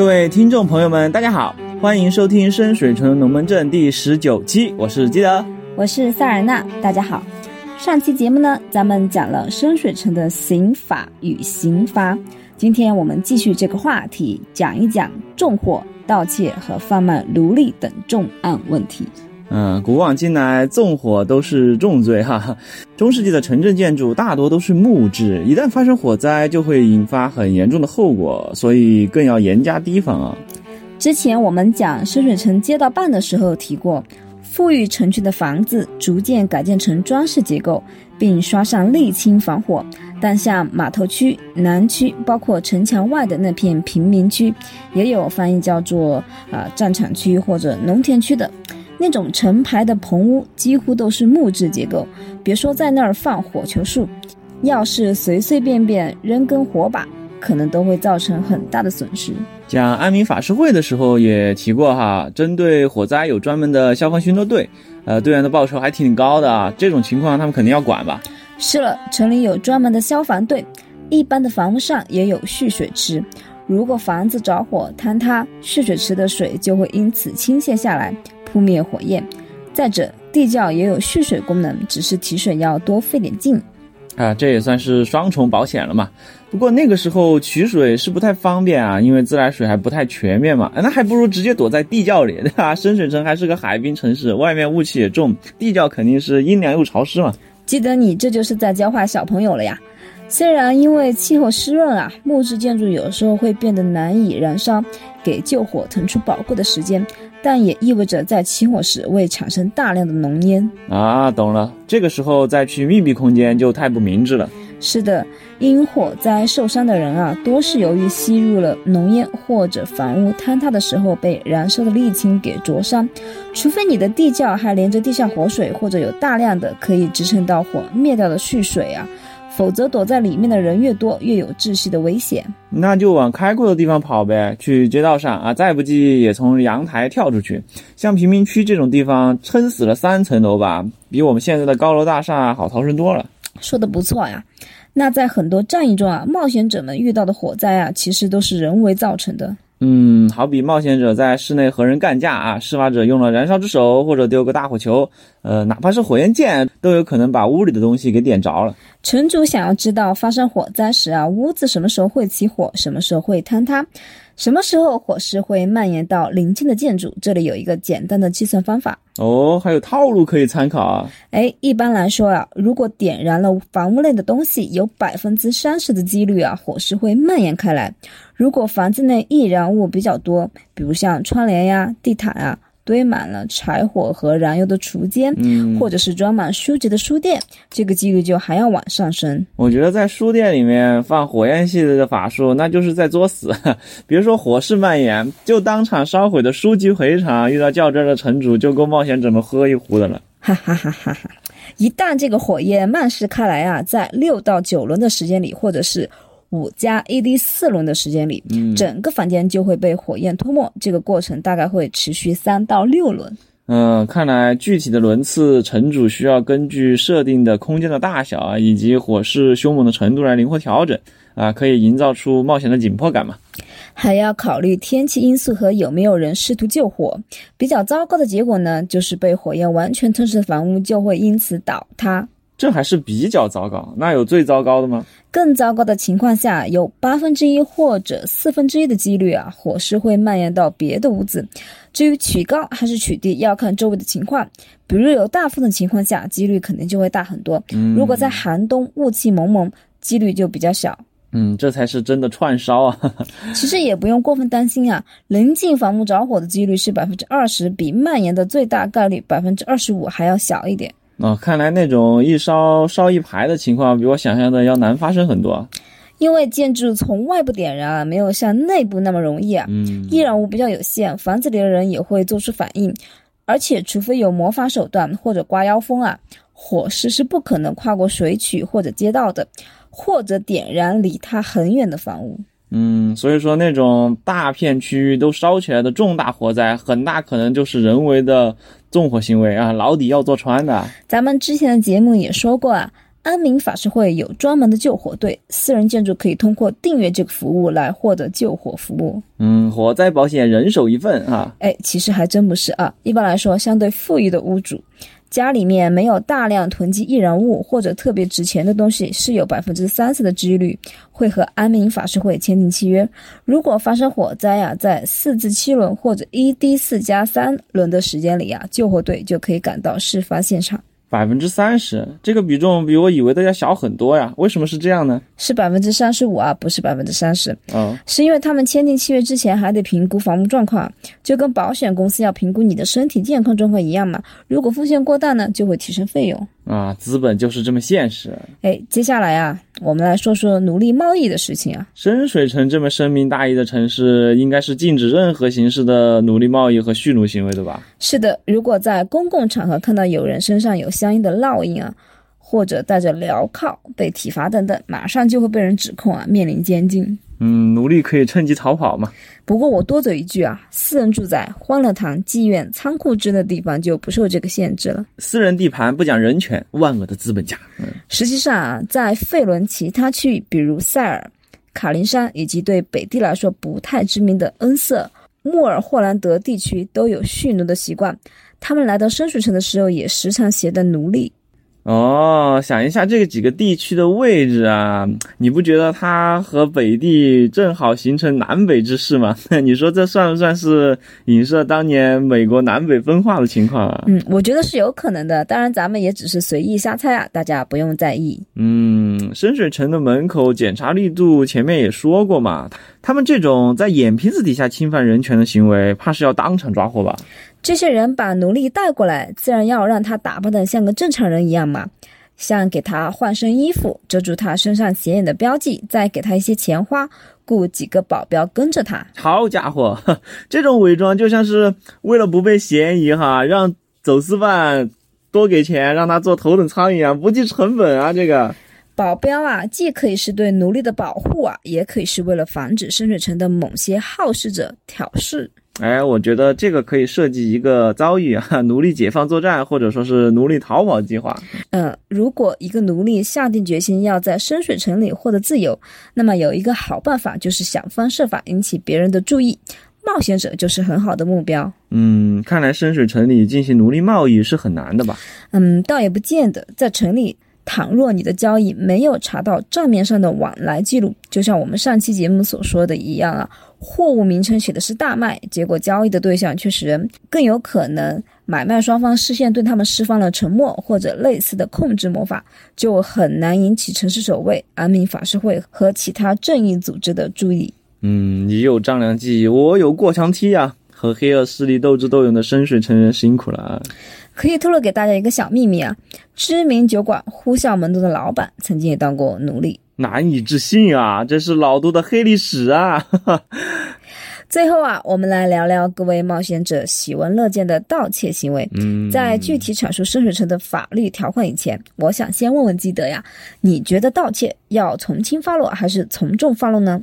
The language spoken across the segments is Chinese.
各位听众朋友们，大家好，欢迎收听深水城龙门阵第十九期，我是基德，我是萨尔娜，大家好。上期节目呢，咱们讲了深水城的刑法与刑罚，今天我们继续这个话题，讲一讲纵火、盗窃和贩卖奴隶等重案问题。嗯，古往今来，纵火都是重罪哈。中世纪的城镇建筑大多都是木质，一旦发生火灾，就会引发很严重的后果，所以更要严加提防啊。之前我们讲深水城街道办的时候提过，富裕城区的房子逐渐改建成装饰结构，并刷上沥青防火。但像码头区、南区，包括城墙外的那片平民区，也有翻译叫做啊战场区或者农田区的。那种成排的棚屋几乎都是木质结构，别说在那儿放火球术，要是随随便便扔根火把，可能都会造成很大的损失。讲安民法师会的时候也提过哈，针对火灾有专门的消防巡逻队，呃，队员的报酬还挺高的啊。这种情况他们肯定要管吧？是了，城里有专门的消防队，一般的房屋上也有蓄水池，如果房子着火坍塌，蓄水池的水就会因此倾泻下来。扑灭火焰。再者，地窖也有蓄水功能，只是提水要多费点劲。啊，这也算是双重保险了嘛。不过那个时候取水是不太方便啊，因为自来水还不太全面嘛。那还不如直接躲在地窖里，对吧？深水城还是个海滨城市，外面雾气也重，地窖肯定是阴凉又潮湿嘛。记得你这就是在教坏小朋友了呀。虽然因为气候湿润啊，木质建筑有时候会变得难以燃烧，给救火腾出宝贵的时间。但也意味着在起火时会产生大量的浓烟啊，懂了。这个时候再去密闭空间就太不明智了。是的，因火灾受伤的人啊，多是由于吸入了浓烟或者房屋坍塌的时候被燃烧的沥青给灼伤。除非你的地窖还连着地下活水，或者有大量的可以支撑到火灭掉的蓄水啊。否则，躲在里面的人越多，越有窒息的危险。那就往开阔的地方跑呗，去街道上啊！再不济也从阳台跳出去。像贫民区这种地方，撑死了三层楼吧，比我们现在的高楼大厦好逃生多了。说的不错呀。那在很多战役中啊，冒险者们遇到的火灾啊，其实都是人为造成的。嗯，好比冒险者在室内和人干架啊，施法者用了燃烧之手或者丢个大火球，呃，哪怕是火焰剑，都有可能把屋里的东西给点着了。城主想要知道发生火灾时啊，屋子什么时候会起火，什么时候会坍塌。什么时候火势会蔓延到邻近的建筑？这里有一个简单的计算方法哦，还有套路可以参考啊。哎，一般来说啊，如果点燃了房屋内的东西，有百分之三十的几率啊，火势会蔓延开来。如果房子内易燃物比较多，比如像窗帘呀、地毯啊。堆满了柴火和燃油的厨间，嗯，或者是装满书籍的书店，这个几率就还要往上升。我觉得在书店里面放火焰系列的法术，那就是在作死。比如说火势蔓延，就当场烧毁的书籍回场，遇到较真的城主，就够冒险者们喝一壶的了。哈哈哈哈哈！一旦这个火焰漫释开来啊，在六到九轮的时间里，或者是。五加 AD 四轮的时间里，整个房间就会被火焰吞没。这个过程大概会持续三到六轮。嗯，看来具体的轮次，城主需要根据设定的空间的大小啊，以及火势凶猛的程度来灵活调整啊，可以营造出冒险的紧迫感嘛。还要考虑天气因素和有没有人试图救火。比较糟糕的结果呢，就是被火焰完全吞噬的房屋就会因此倒塌。这还是比较糟糕，那有最糟糕的吗？更糟糕的情况下，有八分之一或者四分之一的几率啊，火势会蔓延到别的屋子。至于取高还是取低，要看周围的情况。比如有大风的情况下，几率肯定就会大很多。如果在寒冬，雾气蒙蒙，几率就比较小。嗯，这才是真的串烧啊！其实也不用过分担心啊，临近房屋着火的几率是百分之二十，比蔓延的最大概率百分之二十五还要小一点。哦，看来那种一烧烧一排的情况，比我想象的要难发生很多。因为建筑从外部点燃啊，没有像内部那么容易啊。嗯，易燃物比较有限，房子里的人也会做出反应。而且，除非有魔法手段或者刮妖风啊，火势是不可能跨过水渠或者街道的，或者点燃离它很远的房屋。嗯，所以说那种大片区域都烧起来的重大火灾，很大可能就是人为的纵火行为啊，牢底要坐穿的。咱们之前的节目也说过啊，安民法师会有专门的救火队，私人建筑可以通过订阅这个服务来获得救火服务。嗯，火灾保险人手一份啊。哎，其实还真不是啊。一般来说，相对富裕的屋主，家里面没有大量囤积易燃物或者特别值钱的东西，是有百分之三十的几率会和安民法师会签订契约。如果发生火灾呀，在四至七轮或者一 D 四加三轮的时间里啊，救火队就可以赶到事发现场。百分之三十，这个比重比我以为的要小很多呀？为什么是这样呢？是百分之三十五啊，不是百分之三十。嗯，是因为他们签订契约之前还得评估房屋状况，就跟保险公司要评估你的身体健康状况一样嘛。如果风险过大呢，就会提升费用。啊，资本就是这么现实。哎，接下来啊，我们来说说奴隶贸易的事情啊。深水城这么深明大义的城市，应该是禁止任何形式的奴隶贸易和蓄奴行为的吧？是的，如果在公共场合看到有人身上有相应的烙印啊，或者带着镣铐被体罚等等，马上就会被人指控啊，面临监禁。嗯，奴隶可以趁机逃跑嘛？不过我多嘴一句啊，私人住宅、欢乐堂、妓院、仓库之类的地方就不受这个限制了。私人地盘不讲人权，万恶的资本家。嗯，实际上啊，在费伦其他区域，比如塞尔、卡林山以及对北地来说不太知名的恩瑟、穆尔霍兰德地区，都有蓄奴的习惯。他们来到深水城的时候，也时常携带奴隶。哦，想一下这个几个地区的位置啊，你不觉得它和北地正好形成南北之势吗？你说这算不算是影射当年美国南北分化的情况啊？嗯，我觉得是有可能的。当然，咱们也只是随意瞎猜啊，大家不用在意。嗯，深水城的门口检查力度，前面也说过嘛，他们这种在眼皮子底下侵犯人权的行为，怕是要当场抓获吧？这些人把奴隶带过来，自然要让他打扮的像个正常人一样嘛，像给他换身衣服，遮住他身上显眼的标记，再给他一些钱花，雇几个保镖跟着他。好家伙，这种伪装就像是为了不被嫌疑哈，让走私犯多给钱，让他做头等舱一样，不计成本啊！这个保镖啊，既可以是对奴隶的保护啊，也可以是为了防止深水城的某些好事者挑事。哎，我觉得这个可以设计一个 遭遇啊，奴隶解放作战，或者说是奴隶逃跑计划。嗯，如果一个奴隶下定决心要在深水城里获得自由，那么有一个好办法就是想方设法引起别人的注意，冒险者就是很好的目标。嗯，看来深水城里进行奴隶贸易是很难的吧？嗯，倒也不见得，在城里。倘若你的交易没有查到账面上的往来记录，就像我们上期节目所说的一样啊，货物名称写的是大麦，结果交易的对象却是人，更有可能买卖双方事先对他们释放了沉默或者类似的控制魔法，就很难引起城市守卫、安民法师会和其他正义组织的注意。嗯，你有丈量计，我有过墙梯啊，和黑恶势力斗智斗勇的深水成员辛苦了啊。可以透露给大家一个小秘密啊，知名酒馆呼啸门洞的老板曾经也当过奴隶，难以置信啊，这是老杜的黑历史啊！最后啊，我们来聊聊各位冒险者喜闻乐见的盗窃行为。嗯，在具体阐述深水城的法律条款以前，我想先问问基德呀，你觉得盗窃要从轻发落还是从重发落呢？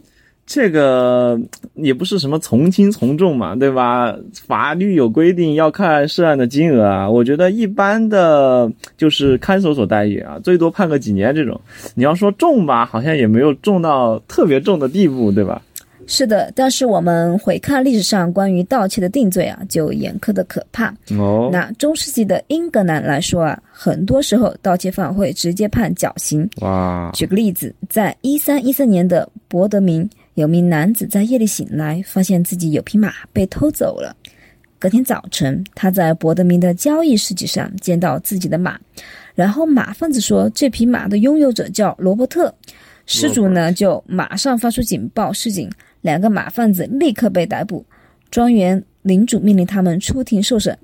这个也不是什么从轻从重嘛，对吧？法律有规定要看涉案的金额啊。我觉得一般的就是看守所待遇啊，最多判个几年这种。你要说重吧，好像也没有重到特别重的地步，对吧？是的，但是我们回看历史上关于盗窃的定罪啊，就严苛的可怕。哦，那中世纪的英格兰来说啊，很多时候盗窃犯会直接判绞刑。哇，举个例子，在一三一三年的伯德明。有名男子在夜里醒来，发现自己有匹马被偷走了。隔天早晨，他在伯德明的交易市集上见到自己的马，然后马贩子说这匹马的拥有者叫罗伯特，失主呢就马上发出警报示警，两个马贩子立刻被逮捕。庄园领主命令他们出庭受审，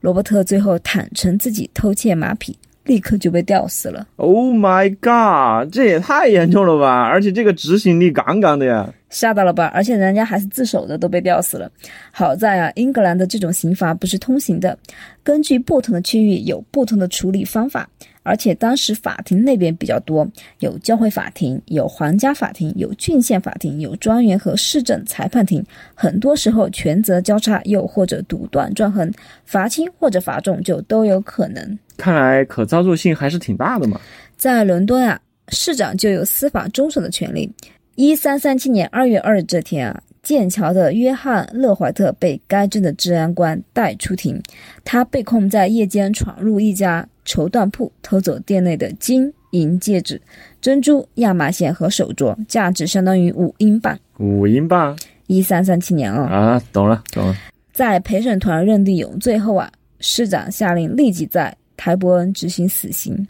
罗伯特最后坦诚自己偷窃马匹。立刻就被吊死了。Oh my god，这也太严重了吧！而且这个执行力杠杠的呀。吓到了吧？而且人家还是自首的，都被吊死了。好在啊，英格兰的这种刑罚不是通行的，根据不同的区域有不同的处理方法。而且当时法庭那边比较多，有教会法庭，有皇家法庭，有郡县法庭，有庄园和市政裁判庭。很多时候权责交叉，又或者独断专横，罚轻或者罚重就都有可能。看来可操作性还是挺大的嘛。在伦敦啊，市长就有司法终审的权利。一三三七年二月二日这天啊。剑桥的约翰·勒怀特被该镇的治安官带出庭，他被控在夜间闯入一家绸缎铺，偷走店内的金银戒指、珍珠、亚麻线和手镯，价值相当于五英镑。五英镑？一三三七年啊！啊，懂了，懂了。在陪审团认定有罪后啊，市长下令立即在台伯恩执行死刑。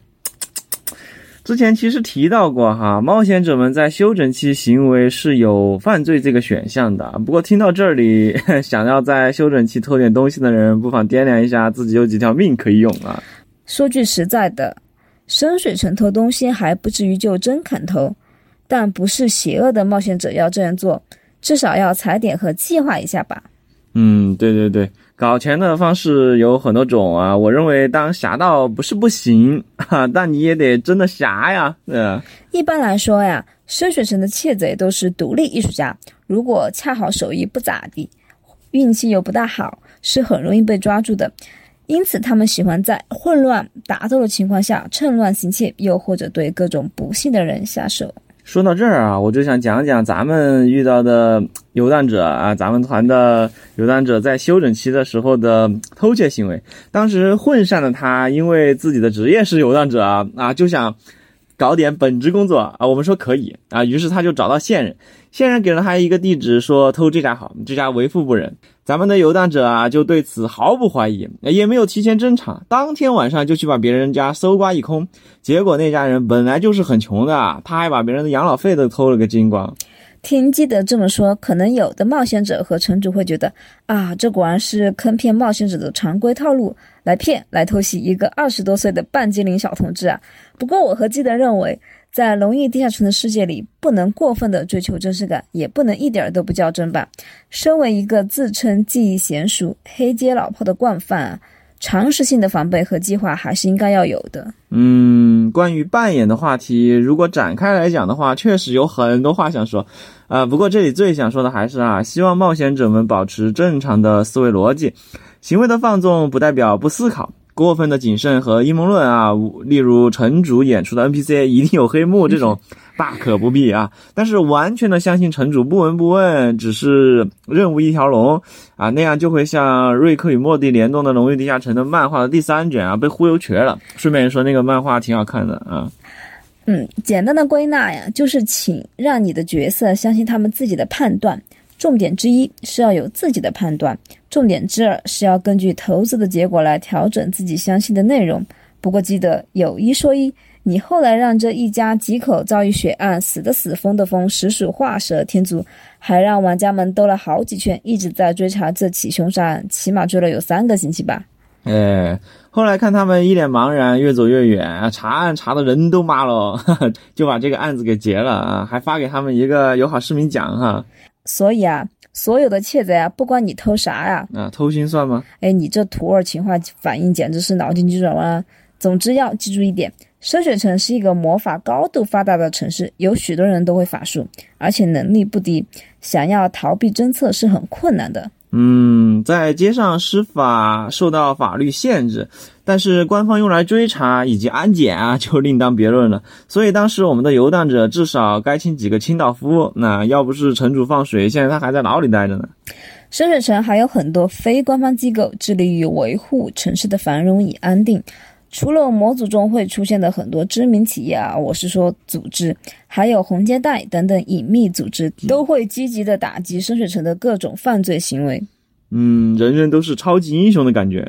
之前其实提到过哈，冒险者们在休整期行为是有犯罪这个选项的。不过听到这里，想要在休整期偷点东西的人，不妨掂量一下自己有几条命可以用啊。说句实在的，深水城偷东西还不至于就真砍头，但不是邪恶的冒险者要这样做，至少要踩点和计划一下吧。嗯，对对对。搞钱的方式有很多种啊，我认为当侠盗不是不行 哈，但你也得真的侠呀。对啊，一般来说呀，深水城的窃贼都是独立艺术家，如果恰好手艺不咋地，运气又不大好，是很容易被抓住的。因此，他们喜欢在混乱打斗的情况下趁乱行窃，又或者对各种不幸的人下手。说到这儿啊，我就想讲讲咱们遇到的游荡者啊，咱们团的游荡者在休整期的时候的偷窃行为。当时混上的他，因为自己的职业是游荡者啊，啊，就想搞点本职工作啊。我们说可以啊，于是他就找到线人，线人给了他一个地址，说偷这家好，这家为富不仁。咱们的游荡者啊，就对此毫不怀疑，也没有提前侦查，当天晚上就去把别人家搜刮一空。结果那家人本来就是很穷的，他还把别人的养老费都偷了个精光。听基德这么说，可能有的冒险者和城主会觉得啊，这果然是坑骗冒险者的常规套路，来骗来偷袭一个二十多岁的半精灵小同志啊。不过我和基德认为。在龙翼地下城的世界里，不能过分的追求真实感，也不能一点都不较真吧。身为一个自称技艺娴熟、黑街老炮的惯犯啊，常识性的防备和计划还是应该要有的。嗯，关于扮演的话题，如果展开来讲的话，确实有很多话想说。啊，不过这里最想说的还是啊，希望冒险者们保持正常的思维逻辑，行为的放纵不代表不思考。过分的谨慎和阴谋论啊，例如城主演出的 NPC 一定有黑幕这种，大可不必啊。但是完全的相信城主不闻不问，只是任务一条龙啊，那样就会像瑞克与莫蒂联动的《龙与地下城》的漫画的第三卷啊，被忽悠瘸了。顺便说，那个漫画挺好看的啊。嗯，简单的归纳呀，就是请让你的角色相信他们自己的判断。重点之一是要有自己的判断，重点之二是要根据投资的结果来调整自己相信的内容。不过记得有一说一，你后来让这一家几口遭遇血案，死的死，疯的疯，实属画蛇添足，还让玩家们兜了好几圈，一直在追查这起凶杀案，起码追了有三个星期吧。哎，后来看他们一脸茫然，越走越远，查案查的人都麻了，就把这个案子给结了啊，还发给他们一个友好市民奖哈。所以啊，所有的窃贼啊，不管你偷啥呀，啊，偷心算吗？哎，你这土耳其话反应简直是脑筋急转弯。总之要记住一点，深水城是一个魔法高度发达的城市，有许多人都会法术，而且能力不低，想要逃避侦测是很困难的。嗯，在街上施法受到法律限制，但是官方用来追查以及安检啊，就另当别论了。所以当时我们的游荡者至少该请几个清道夫。那要不是城主放水，现在他还在牢里待着呢。深水城还有很多非官方机构致力于维护城市的繁荣与安定。除了模组中会出现的很多知名企业啊，我是说组织，还有红街带等等隐秘组织，都会积极的打击深水城的各种犯罪行为。嗯，人人都是超级英雄的感觉。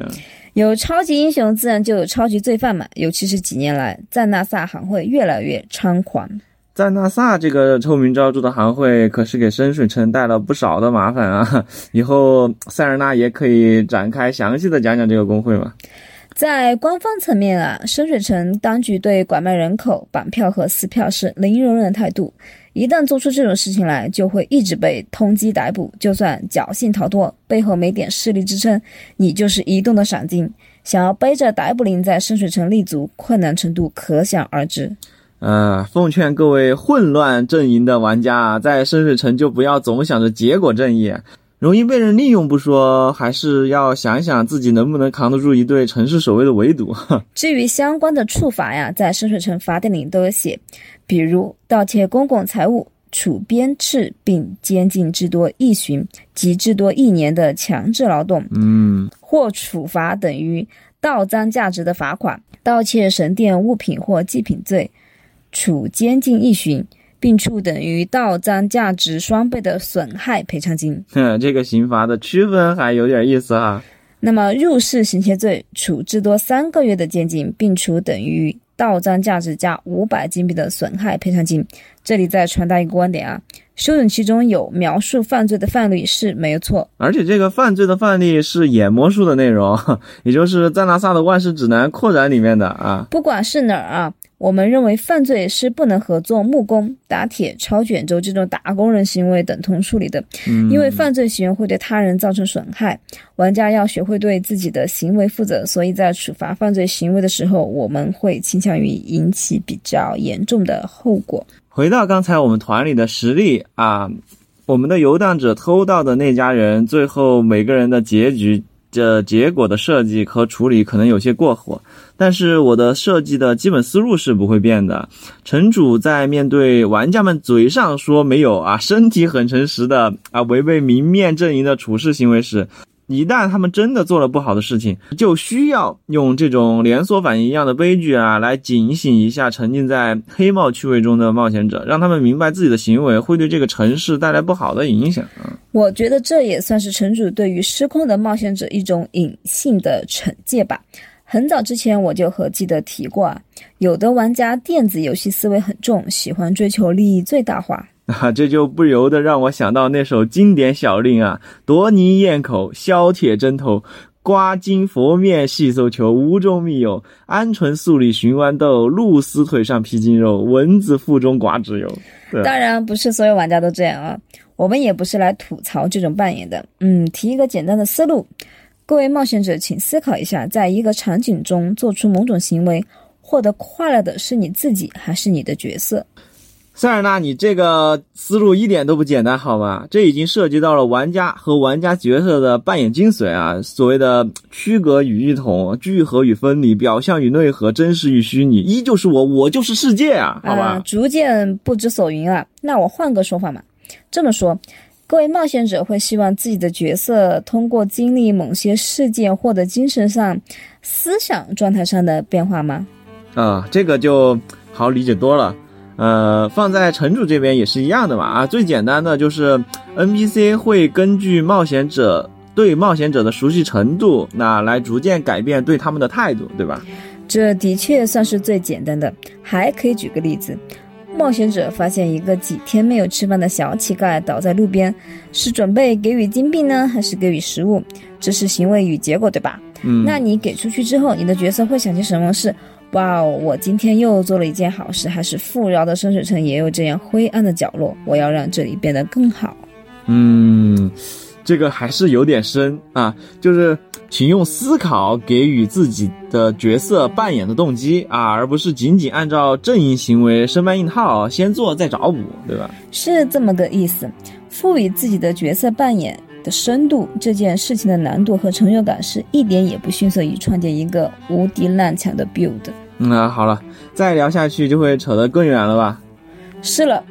有超级英雄，自然就有超级罪犯嘛。尤其是几年来，赞纳萨行会越来越猖狂。赞纳萨这个臭名昭著的行会，可是给深水城带了不少的麻烦啊。以后塞尔纳也可以展开详细的讲讲这个工会嘛。在官方层面啊，深水城当局对拐卖人口、绑票和撕票是零容忍态度。一旦做出这种事情来，就会一直被通缉逮捕。就算侥幸逃脱，背后没点势力支撑，你就是移动的赏金。想要背着逮捕令在深水城立足，困难程度可想而知。呃，奉劝各位混乱阵营的玩家啊，在深水城就不要总想着结果正义，容易被人利用不说，还是要想一想自己能不能扛得住一对城市守卫的围堵。至于相关的处罚呀，在深水城法典里都有写，比如盗窃公共财物、处鞭笞并监禁至多一旬及至多一年的强制劳动，嗯，或处罚等于盗赃价值的罚款；盗窃神殿物品或祭品罪。处监禁一旬，并处等于盗赃价值双倍的损害赔偿金。哼，这个刑罚的区分还有点意思啊。那么入室行窃罪，处至多三个月的监禁，并处等于盗赃价值加五百金币的损害赔偿金。这里再传达一个观点啊，修整其中有描述犯罪的范例是没有错，而且这个犯罪的范例是演魔术的内容，也就是赞纳萨的万事指南扩展里面的啊。不管是哪儿啊。我们认为犯罪是不能和做木工、打铁、抄卷轴这种打工人行为等同处理的，因为犯罪行为会对他人造成损害。玩家要学会对自己的行为负责，所以在处罚犯罪行为的时候，我们会倾向于引起比较严重的后果。回到刚才我们团里的实例啊，我们的游荡者偷盗的那家人，最后每个人的结局。这结果的设计和处理可能有些过火，但是我的设计的基本思路是不会变的。城主在面对玩家们嘴上说没有啊，身体很诚实的啊，违背明面阵营的处事行为时。一旦他们真的做了不好的事情，就需要用这种连锁反应一样的悲剧啊，来警醒一下沉浸在黑帽趣味中的冒险者，让他们明白自己的行为会对这个城市带来不好的影响。我觉得这也算是城主对于失控的冒险者一种隐性的惩戒吧。很早之前我就和记得提过啊，有的玩家电子游戏思维很重，喜欢追求利益最大化。啊，这就不由得让我想到那首经典小令啊：夺泥咽口，削铁针头，刮金佛面细搜求，无中密有，鹌鹑素里寻豌豆，鹿丝腿上披筋肉，蚊子腹中刮脂油。当然不是所有玩家都这样啊，我们也不是来吐槽这种扮演的。嗯，提一个简单的思路，各位冒险者，请思考一下，在一个场景中做出某种行为，获得快乐的是你自己还是你的角色？塞尔纳，你这个思路一点都不简单，好吗？这已经涉及到了玩家和玩家角色的扮演精髓啊！所谓的区隔与异同、聚合与分离、表象与内核、真实与虚拟，依旧是我，我就是世界啊！好吧，逐渐不知所云啊。那我换个说法嘛，这么说，各位冒险者会希望自己的角色通过经历某些事件获得精神上、思想状态上的变化吗？啊，这个就好理解多了。呃，放在城主这边也是一样的嘛啊，最简单的就是 NPC 会根据冒险者对冒险者的熟悉程度，那来逐渐改变对他们的态度，对吧？这的确算是最简单的。还可以举个例子，冒险者发现一个几天没有吃饭的小乞丐倒在路边，是准备给予金币呢，还是给予食物？这是行为与结果，对吧？嗯，那你给出去之后，你的角色会想些什么事？哇哦！我今天又做了一件好事，还是富饶的深水城也有这样灰暗的角落。我要让这里变得更好。嗯，这个还是有点深啊。就是，请用思考给予自己的角色扮演的动机啊，而不是仅仅按照阵营行为生搬硬套，先做再找补，对吧？是这么个意思。赋予自己的角色扮演。的深度，这件事情的难度和成就感是一点也不逊色于创建一个无敌烂强的 build。那好了，再聊下去就会扯得更远了吧？是了，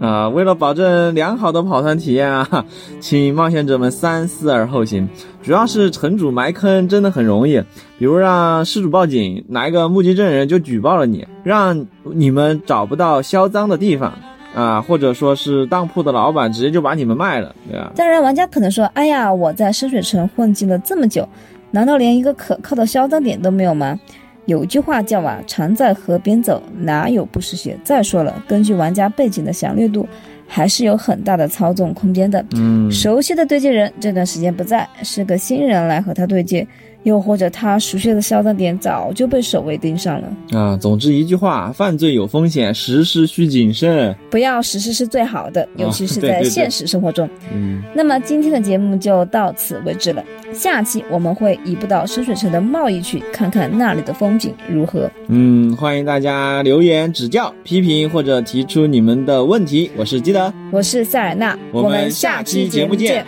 啊，为了保证良好的跑团体验啊，请冒险者们三思而后行。主要是城主埋坑真的很容易，比如让失主报警，拿一个目击证人就举报了你，让你们找不到销赃的地方。啊，或者说是当铺的老板直接就把你们卖了，对吧？当然，玩家可能说：“哎呀，我在深水城混迹了这么久，难道连一个可靠的销赃点都没有吗？”有句话叫“啊，常在河边走，哪有不湿鞋？”再说了，根据玩家背景的详略度，还是有很大的操纵空间的。嗯，熟悉的对接人这段时间不在，是个新人来和他对接，又或者他熟悉的销赃点早就被守卫盯上了啊。总之一句话，犯罪有风险，实施需谨慎，不要实施是最好的，尤其是在现实生活中。嗯，那么今天的节目就到此为止了，下期我们会移步到深水城的贸易区，看看那里的风景如何。嗯，欢迎大家留言指教、批评或者提出你们的问题。我是基德，我是塞尔纳，我们下期节目见。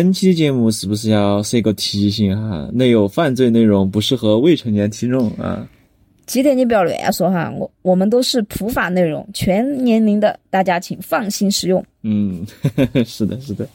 本期节目是不是要设个提醒哈？内有犯罪内容，不适合未成年听众啊。几点你不要乱说哈，我我们都是普法内容，全年龄的，大家请放心使用。嗯，是的，是的。